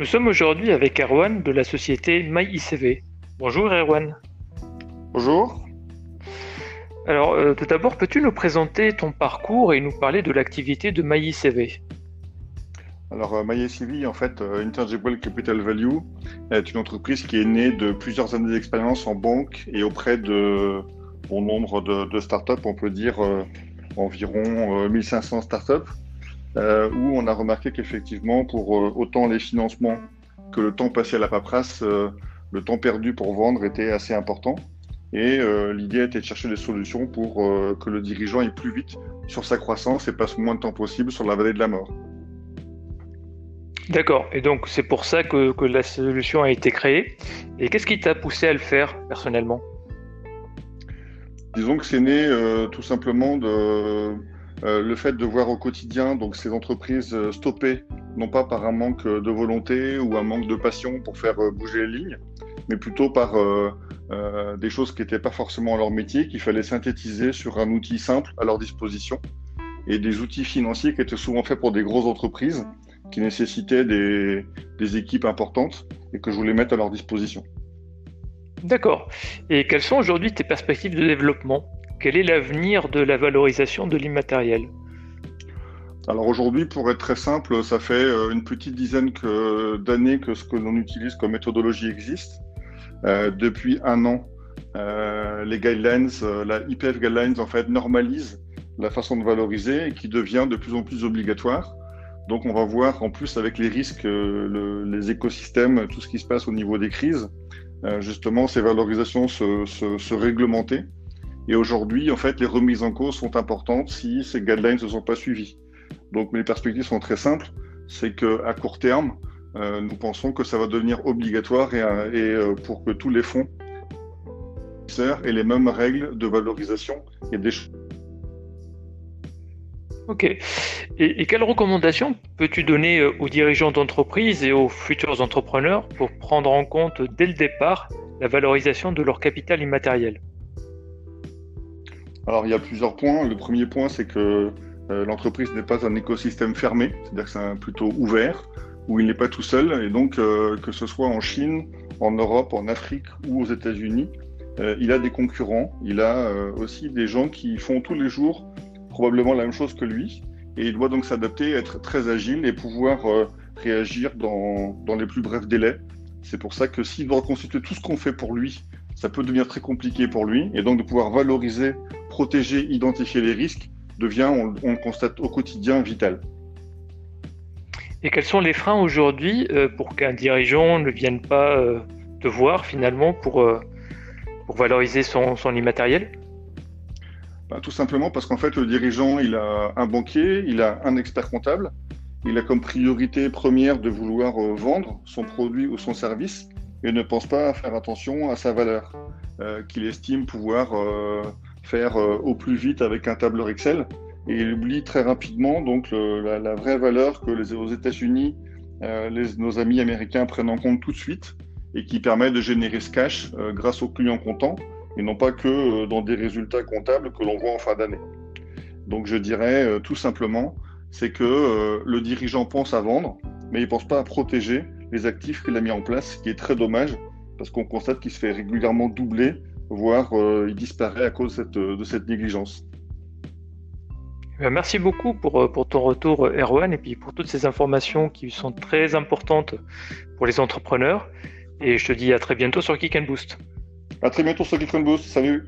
Nous sommes aujourd'hui avec Erwan de la société MyICV. Bonjour Erwan. Bonjour. Alors, euh, tout d'abord, peux-tu nous présenter ton parcours et nous parler de l'activité de MyICV? Alors, euh, MyICV, en fait, euh, Intangible Capital Value, est une entreprise qui est née de plusieurs années d'expérience en banque et auprès de bon nombre de, startups, on peut dire environ 1500 startups, où on a remarqué qu'effectivement, pour autant les financements que le temps passé à la paperasse, le temps perdu pour vendre était assez important. Et euh, l'idée était de chercher des solutions pour euh, que le dirigeant aille plus vite sur sa croissance et passe moins de temps possible sur la vallée de la mort. D'accord. Et donc c'est pour ça que, que, la solution a été créée. Et qu'est-ce qui t'a poussé à le faire personnellement? Disons que c'est né euh, tout simplement de le fait de voir au quotidien donc ces entreprises stoppées, non pas par un manque de volonté ou un manque de passion pour faire bouger les lignes, mais plutôt par euh, des choses qui n'étaient pas forcément leur métier, qu'il fallait synthétiser sur un outil simple à leur disposition, et des outils financiers qui étaient souvent faits pour des grosses entreprises, qui nécessitaient des, des équipes importantes, et que je voulais mettre à leur disposition. D'accord. Et quelles sont aujourd'hui tes perspectives de développement? Quel est l'avenir de la valorisation de l'immatériel? Alors aujourd'hui, pour être très simple, ça fait euh, une petite dizaine d'années que ce que l'on utilise comme méthodologie existe. Euh, depuis un an, euh, les guidelines, la IPF guidelines en fait normalise la façon de valoriser et qui devient de plus en plus obligatoire. Donc on va voir en plus avec les risques, les écosystèmes, tout ce qui se passe au niveau des crises, justement ces valorisations se, se, se réglementer. Et aujourd'hui, en fait, les remises en cause sont importantes si ces guidelines ne sont pas suivies. Donc mes perspectives sont très simples, c'est qu'à court terme, euh, nous pensons que ça va devenir obligatoire et, euh, euh, pour que tous les fonds aient les mêmes règles de valorisation et des Ok. Et, quelles recommandations peux-tu donner aux dirigeants d'entreprise et aux futurs entrepreneurs pour prendre en compte dès le départ la valorisation de leur capital immatériel? Alors il y a plusieurs points. Le premier point, c'est que l'entreprise n'est pas un écosystème fermé, c'est-à-dire que c'est plutôt ouvert où il n'est pas tout seul. Et donc, euh, que ce soit en Chine, en Europe, en Afrique ou aux États-Unis, euh, il a des concurrents. Il a euh, aussi des gens qui font tous les jours probablement la même chose que lui. Et il doit donc s'adapter, être très agile et pouvoir réagir dans, dans, les plus brefs délais. C'est pour ça que s'il doit constituer tout ce qu'on fait pour lui, ça peut devenir très compliqué pour lui. Et donc de pouvoir valoriser, protéger, identifier les risques devient, on, on le constate au quotidien, vital. Et quels sont les freins aujourd'hui euh, pour qu'un dirigeant ne vienne pas euh, te voir finalement pour, euh, pour valoriser son, son immatériel? Bah, Tout simplement parce qu'en fait le dirigeant il a un banquier, il a un expert comptable, il a comme priorité première de vouloir vendre son produit ou son service et ne pense pas à faire attention à sa valeur qu'il estime pouvoir faire au plus vite avec un tableur Excel et il oublie très rapidement donc la, vraie valeur que les, aux États-Unis, euh, nos amis américains prennent en compte tout de suite et qui permet de générer ce cash euh, grâce aux clients comptants et non pas que euh, dans des résultats comptables que l'on voit en fin d'année. Donc je dirais tout simplement, c'est que le dirigeant pense à vendre, mais il pense pas à protéger les actifs qu'il a mis en place, ce qui est très dommage parce qu'on constate qu'il se fait régulièrement doubler, voire il disparaît à cause de cette, de cette négligence. Euh, merci beaucoup pour, euh, pour, ton retour, euh, Erwan, et puis pour toutes ces informations qui sont très importantes pour les entrepreneurs. Et je te dis à très bientôt sur Kick and Boost. À très bientôt sur Kick and Boost. Salut.